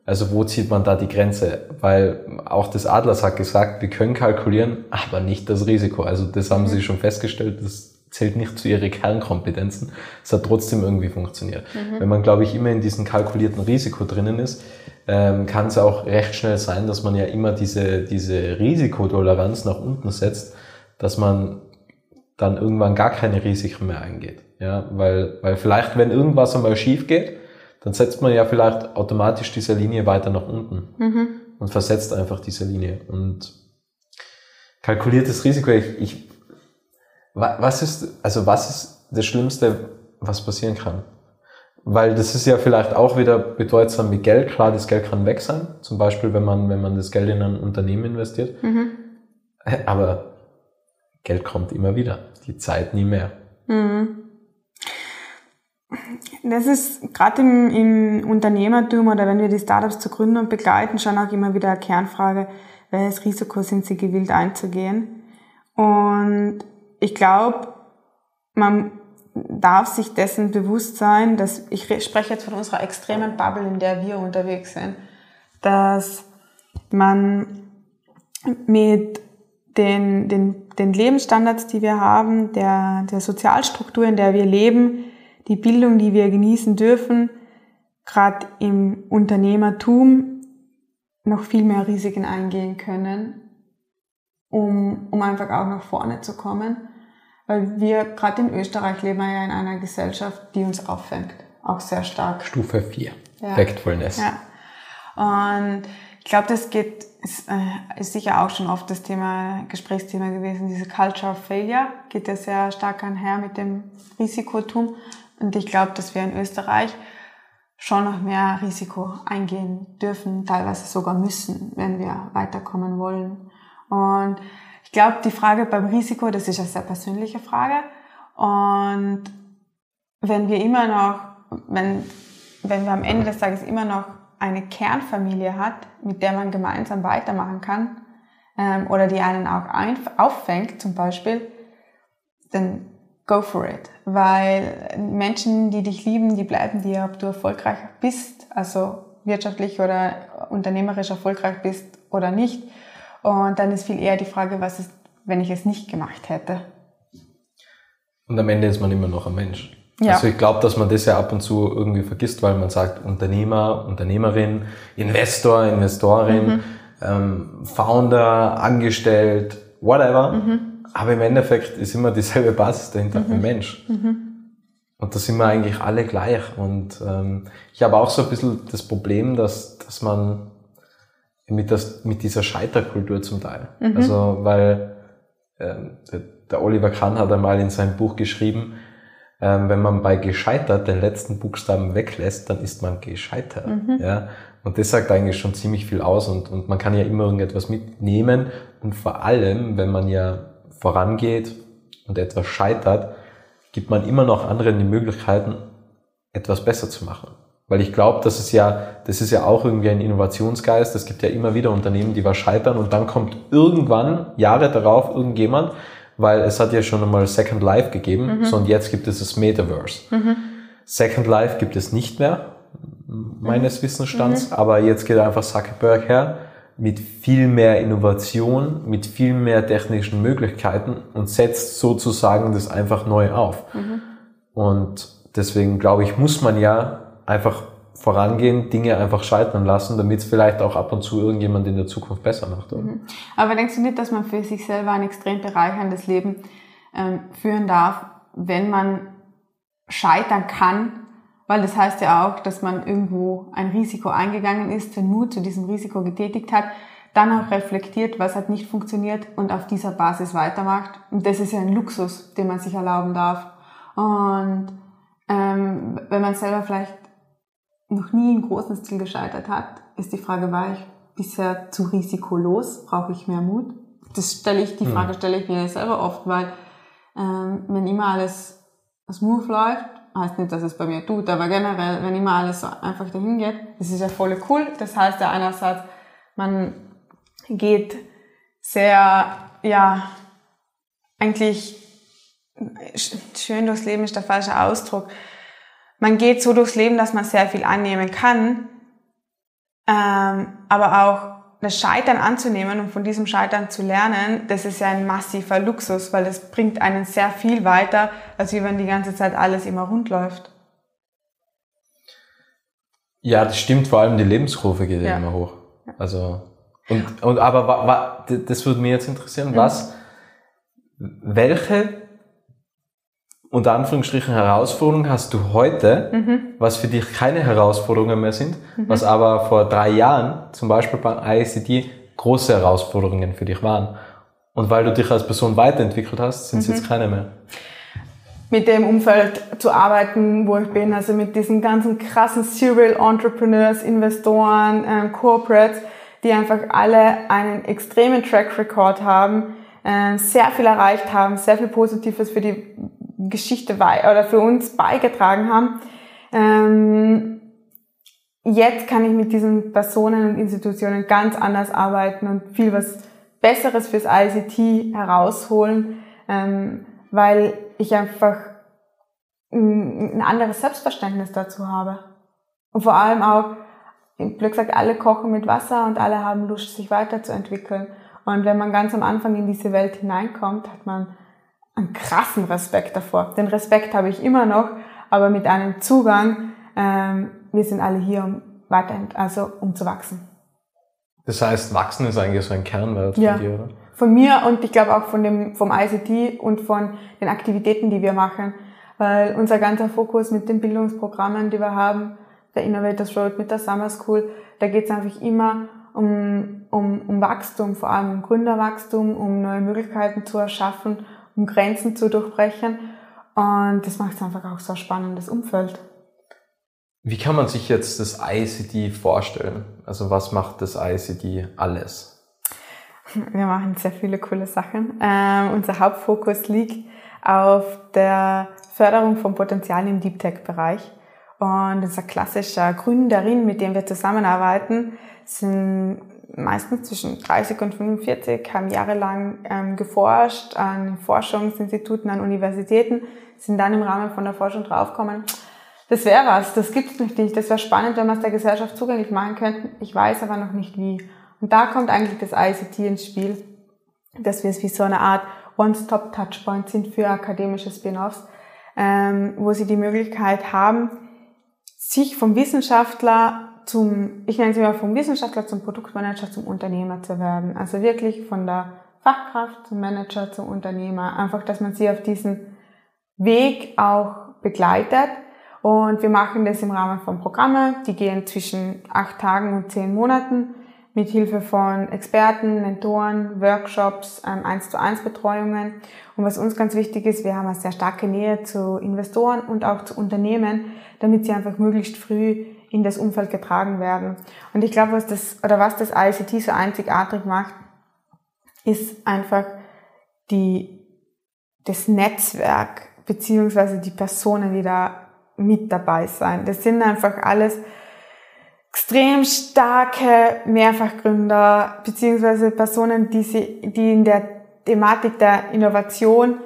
Also wo zieht man da die Grenze? Weil auch das Adlers hat gesagt, wir können kalkulieren, aber nicht das Risiko. Also das haben mhm. sie schon festgestellt, das zählt nicht zu ihre Kernkompetenzen. Es hat trotzdem irgendwie funktioniert. Mhm. Wenn man, glaube ich, immer in diesem kalkulierten Risiko drinnen ist, ähm, kann es auch recht schnell sein, dass man ja immer diese, diese Risikotoleranz nach unten setzt, dass man dann irgendwann gar keine Risiken mehr eingeht. Ja, weil, weil vielleicht, wenn irgendwas einmal schief geht, dann setzt man ja vielleicht automatisch diese Linie weiter nach unten mhm. und versetzt einfach diese Linie. Und kalkuliertes Risiko, ich, ich was ist, also was ist das Schlimmste, was passieren kann? Weil das ist ja vielleicht auch wieder bedeutsam mit Geld. Klar, das Geld kann weg sein. Zum Beispiel, wenn man, wenn man das Geld in ein Unternehmen investiert. Mhm. Aber Geld kommt immer wieder. Die Zeit nie mehr. Mhm. Das ist gerade im, im Unternehmertum oder wenn wir die Startups zu gründen und begleiten, schon auch immer wieder eine Kernfrage, welches Risiko sind sie gewillt einzugehen? Und ich glaube, man darf sich dessen bewusst sein, dass ich spreche jetzt von unserer extremen Bubble, in der wir unterwegs sind, dass man mit den, den, den Lebensstandards, die wir haben, der, der Sozialstruktur, in der wir leben, die Bildung, die wir genießen dürfen, gerade im Unternehmertum noch viel mehr Risiken eingehen können, um, um einfach auch nach vorne zu kommen. Weil wir gerade in Österreich leben ja in einer Gesellschaft, die uns auffängt. Auch sehr stark. Stufe 4. Ja. Factfulness. Ja. Und ich glaube, das geht, ist, äh, ist sicher auch schon oft das Thema, Gesprächsthema gewesen. Diese Culture of Failure geht ja sehr stark einher mit dem Risikotum. Und ich glaube, dass wir in Österreich schon noch mehr Risiko eingehen dürfen, teilweise sogar müssen, wenn wir weiterkommen wollen. Und ich glaube, die Frage beim Risiko, das ist eine sehr persönliche Frage. Und wenn wir immer noch, wenn, wenn wir am Ende des Tages immer noch eine Kernfamilie hat, mit der man gemeinsam weitermachen kann, ähm, oder die einen auch auffängt zum Beispiel, dann go for it. Weil Menschen, die dich lieben, die bleiben dir, ob du erfolgreich bist, also wirtschaftlich oder unternehmerisch erfolgreich bist oder nicht. Und dann ist viel eher die Frage, was ist, wenn ich es nicht gemacht hätte. Und am Ende ist man immer noch ein Mensch. Ja. Also ich glaube, dass man das ja ab und zu irgendwie vergisst, weil man sagt Unternehmer, Unternehmerin, Investor, Investorin, mhm. ähm, Founder, Angestellt, whatever. Mhm. Aber im Endeffekt ist immer dieselbe Basis dahinter, mhm. ein Mensch. Mhm. Und da sind wir eigentlich alle gleich. Und ähm, ich habe auch so ein bisschen das Problem, dass, dass man mit, das, mit dieser Scheiterkultur zum Teil. Mhm. Also, weil ähm, der, der Oliver Kahn hat einmal in seinem Buch geschrieben, ähm, wenn man bei gescheitert den letzten Buchstaben weglässt, dann ist man gescheitert. Mhm. Ja? Und das sagt eigentlich schon ziemlich viel aus und, und man kann ja immer irgendetwas mitnehmen und vor allem, wenn man ja vorangeht und etwas scheitert, gibt man immer noch anderen die Möglichkeiten, etwas besser zu machen. Weil ich glaube, das ist ja, das ist ja auch irgendwie ein Innovationsgeist. Es gibt ja immer wieder Unternehmen, die was scheitern und dann kommt irgendwann, Jahre darauf, irgendjemand, weil es hat ja schon einmal Second Life gegeben, mhm. so und jetzt gibt es das Metaverse. Mhm. Second Life gibt es nicht mehr, meines mhm. Wissensstands, mhm. aber jetzt geht einfach Zuckerberg her mit viel mehr Innovation, mit viel mehr technischen Möglichkeiten und setzt sozusagen das einfach neu auf. Mhm. Und deswegen glaube ich, muss man ja einfach vorangehen, Dinge einfach scheitern lassen, damit es vielleicht auch ab und zu irgendjemand in der Zukunft besser macht. Mhm. Aber denkst du nicht, dass man für sich selber ein extrem bereicherndes Leben ähm, führen darf, wenn man scheitern kann? Weil das heißt ja auch, dass man irgendwo ein Risiko eingegangen ist, den Mut zu diesem Risiko getätigt hat, dann auch reflektiert, was hat nicht funktioniert und auf dieser Basis weitermacht. Und das ist ja ein Luxus, den man sich erlauben darf. Und ähm, wenn man selber vielleicht noch nie im großen Stil gescheitert hat, ist die Frage, war ich bisher zu risikolos? Brauche ich mehr Mut? Das stelle ich, die hm. Frage stelle ich mir selber oft, weil ähm, wenn immer alles smooth läuft, heißt nicht, dass es bei mir tut, aber generell, wenn immer alles so einfach dahin geht, das ist ja voll cool. Das heißt ja einerseits, man geht sehr, ja, eigentlich schön durchs Leben ist der falsche Ausdruck man geht so durchs Leben, dass man sehr viel annehmen kann, ähm, aber auch das Scheitern anzunehmen und von diesem Scheitern zu lernen, das ist ja ein massiver Luxus, weil das bringt einen sehr viel weiter, als wenn die ganze Zeit alles immer rund läuft. Ja, das stimmt, vor allem die Lebenskurve geht ja, ja immer hoch. Also, und, und aber das würde mich jetzt interessieren, was, welche unter Anführungsstrichen Herausforderungen hast du heute, mhm. was für dich keine Herausforderungen mehr sind, mhm. was aber vor drei Jahren, zum Beispiel beim ICT, große Herausforderungen für dich waren. Und weil du dich als Person weiterentwickelt hast, sind es mhm. jetzt keine mehr. Mit dem Umfeld zu arbeiten, wo ich bin, also mit diesen ganzen krassen Serial Entrepreneurs, Investoren, ähm, Corporates, die einfach alle einen extremen Track Record haben, äh, sehr viel erreicht haben, sehr viel Positives für die Geschichte oder für uns beigetragen haben. Ähm, jetzt kann ich mit diesen Personen und Institutionen ganz anders arbeiten und viel was Besseres fürs ICT herausholen, ähm, weil ich einfach ein, anderes Selbstverständnis dazu habe. Und vor allem auch, blöd gesagt, alle kochen mit Wasser und alle haben Lust, sich weiterzuentwickeln. Und wenn man ganz am Anfang in diese Welt hineinkommt, hat man einen krassen Respekt davor. Den Respekt habe ich immer noch, aber mit einem Zugang, ähm, wir sind alle hier, um weiter, also um zu wachsen. Das heißt, wachsen ist eigentlich so ein Kernwert ja. von dir, oder? Von mir und ich glaube auch von dem, vom ICT und von den Aktivitäten, die wir machen. Weil unser ganzer Fokus mit den Bildungsprogrammen, die wir haben, der Innovators Road mit der Summer School, da geht es einfach immer um, um, um Wachstum, vor allem um Gründerwachstum, um neue Möglichkeiten zu erschaffen, um Grenzen zu durchbrechen. Und das macht es einfach auch so ein spannendes Umfeld. Wie kann man sich jetzt das ICT vorstellen? Also was macht das ICT alles? Wir machen sehr viele coole Sachen. Ähm, unser Hauptfokus liegt auf der Förderung von Potenzial im Deep Tech-Bereich. Und unser klassischer Gründerin, mit dem wir zusammenarbeiten, sind meistens zwischen 30 und 45, haben jahrelang ähm, geforscht an Forschungsinstituten, an Universitäten, sind dann im Rahmen von der Forschung draufgekommen, das wäre was, das gibt's noch nicht. Das wäre spannend, wenn wir es der Gesellschaft zugänglich machen könnten. Ich weiß aber noch nicht wie. Und da kommt eigentlich das ICT ins Spiel, dass wir es wie so eine Art One-Stop-Touchpoint sind für akademische Spin-offs, ähm, wo sie die Möglichkeit haben, sich vom Wissenschaftler zum, ich nenne es immer vom Wissenschaftler zum Produktmanager zum Unternehmer zu werden. Also wirklich von der Fachkraft zum Manager zum Unternehmer. Einfach, dass man sie auf diesen Weg auch begleitet. Und wir machen das im Rahmen von Programmen, die gehen zwischen acht Tagen und zehn Monaten mit Hilfe von Experten, Mentoren, Workshops, ähm, 1 zu 1 Betreuungen. Und was uns ganz wichtig ist, wir haben eine sehr starke Nähe zu Investoren und auch zu Unternehmen, damit sie einfach möglichst früh in das Umfeld getragen werden. Und ich glaube, was das, oder was das ICT so einzigartig macht, ist einfach die, das Netzwerk, beziehungsweise die Personen, die da mit dabei sein. Das sind einfach alles extrem starke Mehrfachgründer beziehungsweise Personen, die, sie, die in der Thematik der Innovation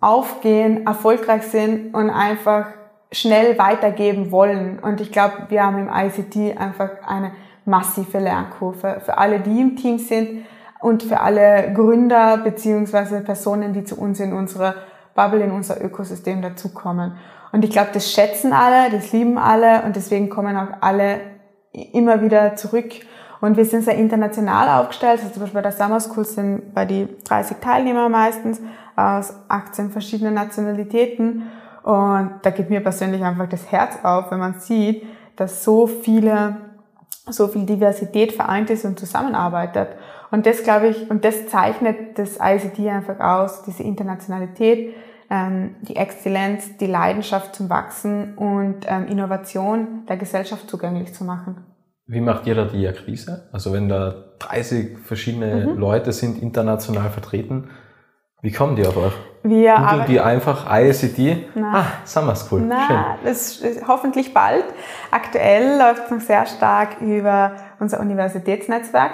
aufgehen, erfolgreich sind und einfach schnell weitergeben wollen. Und ich glaube, wir haben im ICT einfach eine massive Lernkurve für alle, die im Team sind und für alle Gründer beziehungsweise Personen, die zu uns in unsere Bubble, in unser Ökosystem dazukommen. Und ich glaube, das schätzen alle, das lieben alle und deswegen kommen auch alle immer wieder zurück. Und wir sind sehr international aufgestellt. Also zum Beispiel bei der Summer School sind bei die 30 Teilnehmer meistens aus 18 verschiedenen Nationalitäten. Und da geht mir persönlich einfach das Herz auf, wenn man sieht, dass so viele, so viel Diversität vereint ist und zusammenarbeitet. Und das glaube ich, und das zeichnet das ICT einfach aus, diese Internationalität, ähm, die Exzellenz, die Leidenschaft zum Wachsen und ähm, Innovation der Gesellschaft zugänglich zu machen. Wie macht ihr da die Akquise? Also wenn da 30 verschiedene mhm. Leute sind international vertreten, wie kommen die auf euch? Wir Googeln die einfach ICT? Ah, Summer School. Na, Schön. das ist hoffentlich bald. Aktuell läuft es noch sehr stark über unser Universitätsnetzwerk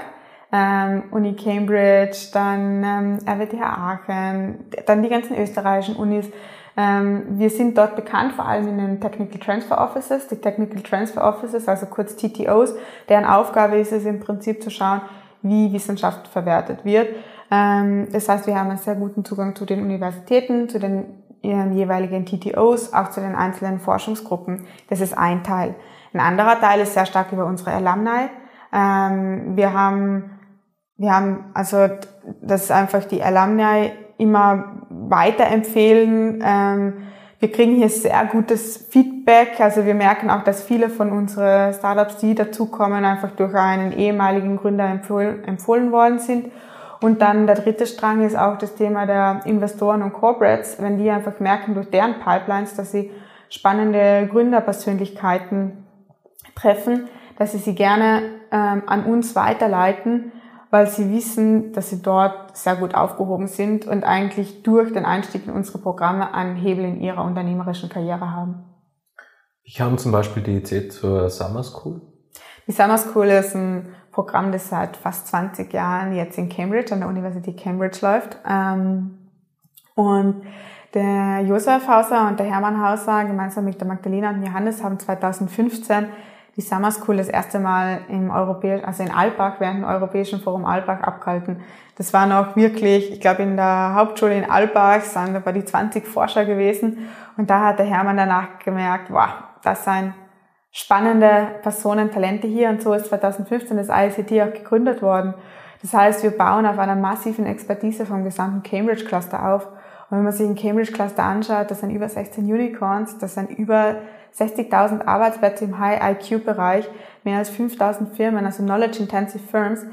ähm, Uni Cambridge, dann ähm, RWTH Aachen, dann die ganzen österreichischen Unis. Ähm, wir sind dort bekannt, vor allem in den Technical Transfer Offices. Die Technical Transfer Offices, also kurz TTOs, deren Aufgabe ist es im Prinzip zu schauen, wie Wissenschaft verwertet wird. Ähm, das heißt, wir haben einen sehr guten Zugang zu den Universitäten, zu den ihren jeweiligen TTOs, auch zu den einzelnen Forschungsgruppen. Das ist ein Teil. Ein anderer Teil ist sehr stark über unsere Alumni. Ähm, wir haben wir haben also, dass einfach die Alumni immer weiterempfehlen. Ähm, wir kriegen hier sehr gutes Feedback. Also wir merken auch, dass viele von unseren Startups, die dazukommen, einfach durch einen ehemaligen Gründer empfohlen, empfohlen worden sind. Und dann der dritte Strang ist auch das Thema der Investoren und Corporates, wenn die einfach merken durch deren Pipelines, dass sie spannende Gründerpersönlichkeiten treffen, dass sie sie gerne ähm, an uns weiterleiten weil sie wissen, dass sie dort sehr gut aufgehoben sind und eigentlich durch den Einstieg in unsere Programme einen Hebel in ihrer unternehmerischen Karriere haben. Wie kam zum Beispiel die Idee zur Summer School? Die Summer School ist ein Programm, das seit fast 20 Jahren jetzt in Cambridge, an der Universität Cambridge läuft. Ähm, und der Josef Hauser und der Hermann Hauser gemeinsam mit der Magdalena und Johannes haben 2015 die Summer School das erste Mal im Europäischen, also in Albach, während dem Europäischen Forum Albach abgehalten. Das war noch wirklich, ich glaube in der Hauptschule in Albach sind da die 20 Forscher gewesen und da hat der Hermann danach gemerkt, wow, das sind spannende Personen, Talente hier und so ist 2015 das ICT auch gegründet worden. Das heißt, wir bauen auf einer massiven Expertise vom gesamten Cambridge Cluster auf. Und wenn man sich ein Cambridge Cluster anschaut, das sind über 16 Unicorns, das sind über 60.000 Arbeitsplätze im High-IQ-Bereich, mehr als 5.000 Firmen, also Knowledge-Intensive Firms.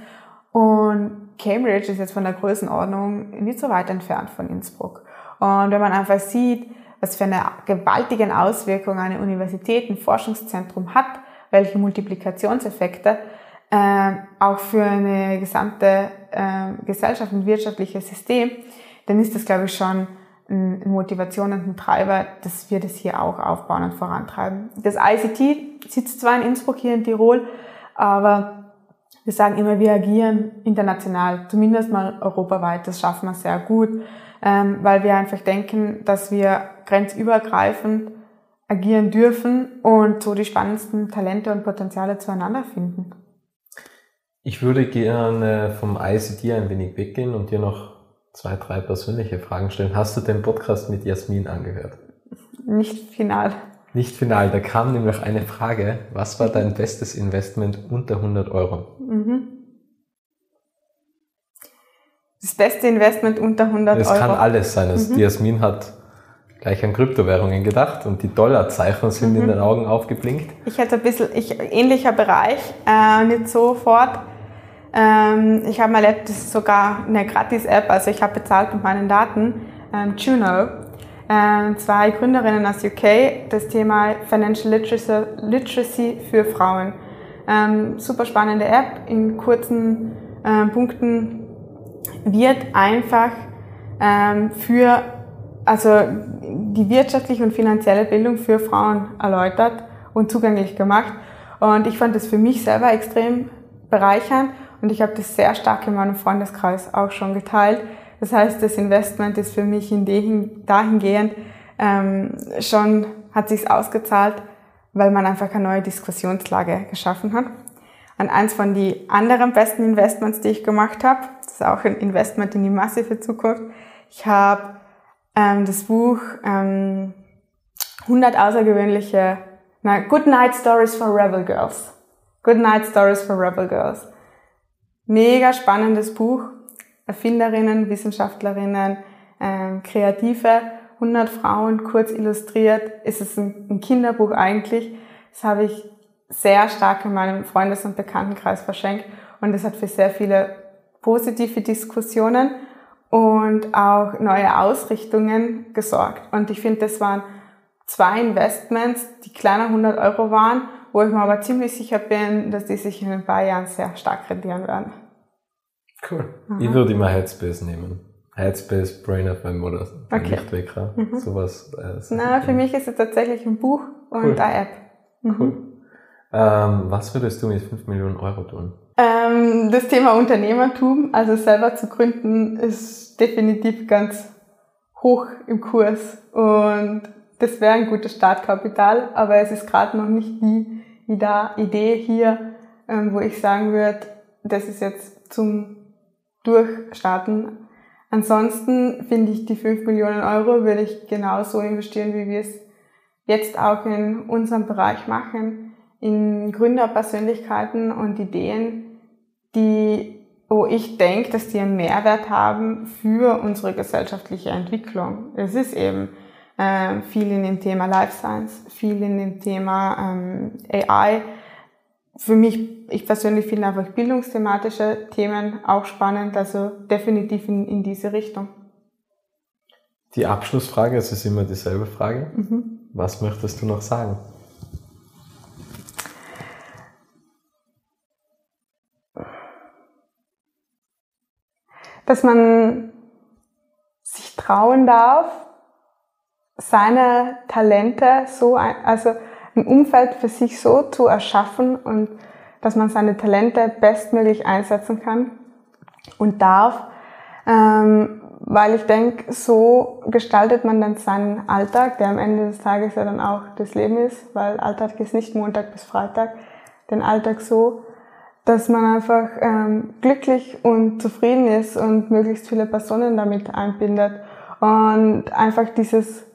Und Cambridge ist jetzt von der Größenordnung nicht so weit entfernt von Innsbruck. Und wenn man einfach sieht, was für eine gewaltige Auswirkung eine Universität, ein Forschungszentrum hat, welche Multiplikationseffekte äh, auch für eine gesamte äh, Gesellschaft und wirtschaftliches System, dann ist das, glaube ich, schon eine Motivation und ein Treiber, dass wir das hier auch aufbauen und vorantreiben. Das ICT sitzt zwar in Innsbruck hier in Tirol, aber wir sagen immer, wir agieren international, zumindest mal europaweit. Das schaffen wir sehr gut, ähm, weil wir einfach denken, dass wir grenzübergreifend agieren dürfen und so die spannendsten Talente und Potenziale zueinander finden. Ich würde gerne vom ICT ein wenig weggehen und dir noch zwei, drei persönliche Fragen stellen. Hast du den Podcast mit Jasmin angehört? Nicht final. Nicht final. Da kam nämlich eine Frage. Was war dein bestes Investment unter 100 Euro? Mhm. Das beste Investment unter 100 das Euro? Das kann alles sein. Also mhm. Jasmin hat gleich an Kryptowährungen gedacht und die Dollarzeichen sind mhm. in den Augen aufgeblinkt. Ich hätte ein bisschen, ich, ähnlicher Bereich, äh, nicht sofort. Ähm, ich habe mal letztes sogar eine Gratis-App, also ich habe bezahlt mit meinen Daten, ähm, Juno. Ähm, zwei Gründerinnen aus UK, das Thema Financial Literacy, Literacy für Frauen. Ähm, super spannende App, in kurzen ähm, Punkten wird einfach ähm, für, also die wirtschaftliche und finanzielle Bildung für Frauen erläutert und zugänglich gemacht. Und ich fand das für mich selber extrem bereichernd und ich habe das sehr stark in meinem Freundeskreis auch schon geteilt. Das heißt, das Investment ist für mich in den, dahingehend ähm, schon, hat sich's ausgezahlt, weil man einfach eine neue Diskussionslage geschaffen hat. Und eins von den anderen besten Investments, die ich gemacht habe, das ist auch ein Investment in die massive Zukunft. Ich habe ähm, das Buch ähm, 100 außergewöhnliche, na, Good Night Stories for Rebel Girls. Good Night Stories for Rebel Girls. Mega spannendes Buch. Erfinderinnen, Wissenschaftlerinnen, ähm, Kreative, 100 Frauen, kurz illustriert. Es ist ein, ein Kinderbuch eigentlich. Das habe ich sehr stark in meinem Freundes- und Bekanntenkreis verschenkt. Und es hat für sehr viele positive Diskussionen und auch neue Ausrichtungen gesorgt. Und ich finde, das waren zwei Investments, die kleiner 100 Euro waren wo ich mir aber ziemlich sicher bin, dass die sich in ein paar Jahren sehr stark rentieren werden. Cool. Mhm. Ich würde immer Headspace nehmen. Headspace, Brain FM oder okay. Lichtwecker. Mhm. Sowas. Äh, Na, für mich ist es tatsächlich ein Buch und cool. eine App. Mhm. Cool. Ähm, was würdest du mit 5 Millionen Euro tun? Ähm, das Thema Unternehmertum, also selber zu gründen, ist definitiv ganz hoch im Kurs. Und das wäre ein gutes Startkapital, aber es ist gerade noch nicht die Idee hier, ähm, wo ich sagen würde, das ist jetzt zum Durchstarten. Ansonsten finde ich die 5 Millionen Euro würde ich genauso investieren, wie wir es jetzt auch in unserem Bereich machen, in Gründerpersönlichkeiten und Ideen, die, wo ich denke, dass die einen Mehrwert haben für unsere gesellschaftliche Entwicklung. Es ist eben äh, viel in dem Thema Life Science, viel in dem Thema ähm, AI. Für mich, ich persönlich finde einfach bildungsthematische Themen auch spannend, also definitiv in, in diese Richtung. Die Abschlussfrage, es ist immer dieselbe Frage. Mhm. Was möchtest du noch sagen? Dass man sich trauen darf, seine Talente so, also ein Umfeld für sich so zu erschaffen und dass man seine Talente bestmöglich einsetzen kann und darf, ähm, weil ich denke, so gestaltet man dann seinen Alltag, der am Ende des Tages ja dann auch das Leben ist, weil Alltag ist nicht Montag bis Freitag, den Alltag so, dass man einfach ähm, glücklich und zufrieden ist und möglichst viele Personen damit einbindet und einfach dieses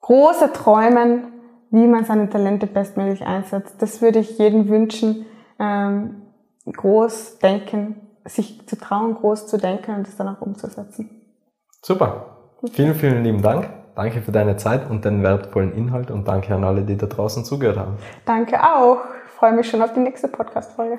große Träumen, wie man seine Talente bestmöglich einsetzt. Das würde ich jedem wünschen, ähm, groß denken, sich zu trauen, groß zu denken und es dann auch umzusetzen. Super. Vielen, vielen lieben Dank. Danke für deine Zeit und den wertvollen Inhalt und danke an alle, die da draußen zugehört haben. Danke auch. Ich freue mich schon auf die nächste Podcast-Folge.